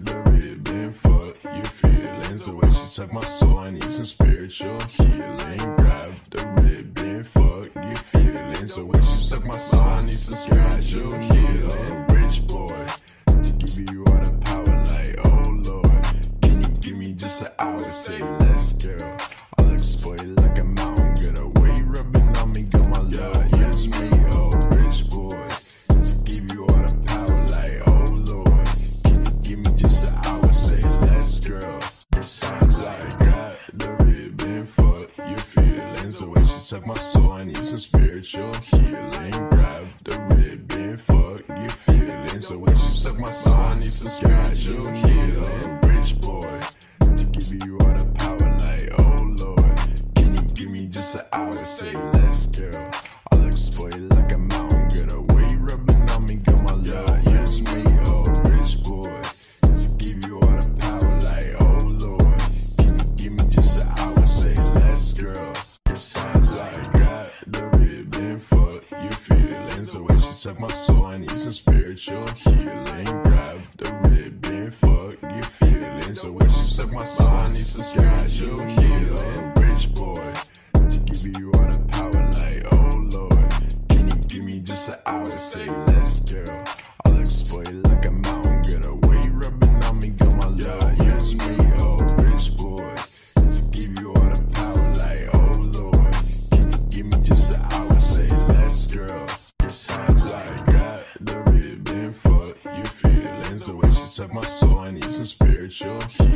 the ribbon, fuck your feelings. The way she suck my soul, I need some spiritual healing. Grab the ribbon, fuck your feelings. The way she suck my soul, I need some spiritual healing. Rich boy, to give you all the power, like oh lord. Can you give me just an hour say less, girl? Suck my soul, I need some spiritual healing. Grab the ribbon, fuck your feelings. So when you suck my soul, I need some spiritual healing. Rich boy, to give you all the power, like oh lord. Can you give me just an hour to say less, girl? I'll it like a mountain, feelings. The way she suck my soul, I need some spiritual healing. Grab the ribbon, fuck your feelings. The way she suck my soul, I need some spiritual some spiritual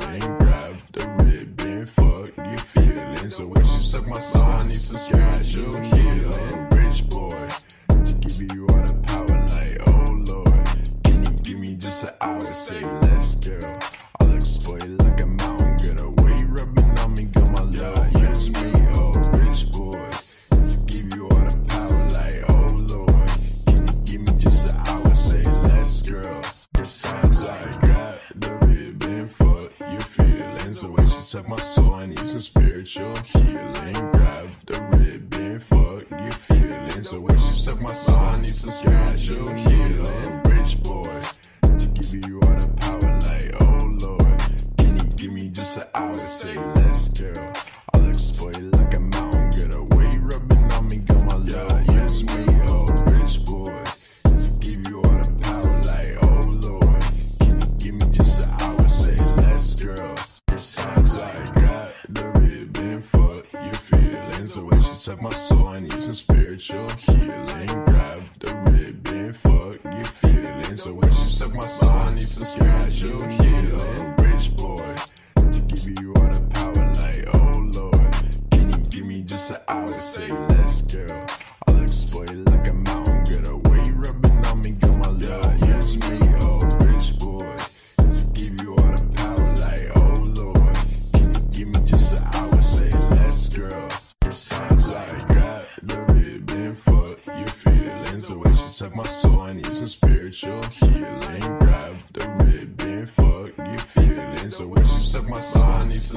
healing. Grab the ribbon, fuck your feelings. The way she suck my soul, I need some spiritual healing. Rich boy, to give you all the power, like oh lord. Can you give me just an hour say less, girl? I'll exploit ribbon, fuck your feelings. The way she suck my soul, I need some spiritual healing. Rich boy, to give you Suck my soul, I need some spiritual healing. Grab the ribbon, fuck your feelings. The way she suck my soul, I need some spiritual healing. Rich boy, to give you all the power, like oh lord. Can you give me just an hour to say less, girl? I'll exploit feelings. The way she suck my soul, I need some spiritual healing. Grab the ribbon, fuck your feelings. The way she suck my soul, I need some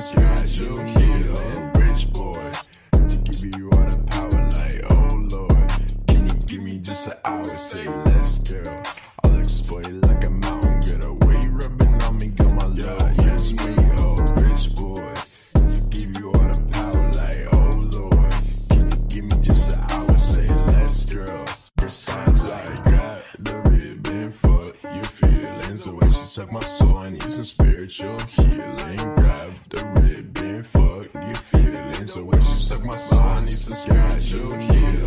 my I need some spiritual healing. Grab the ribbon, fuck your feelings. The way she suck my soul, I need some spiritual healing.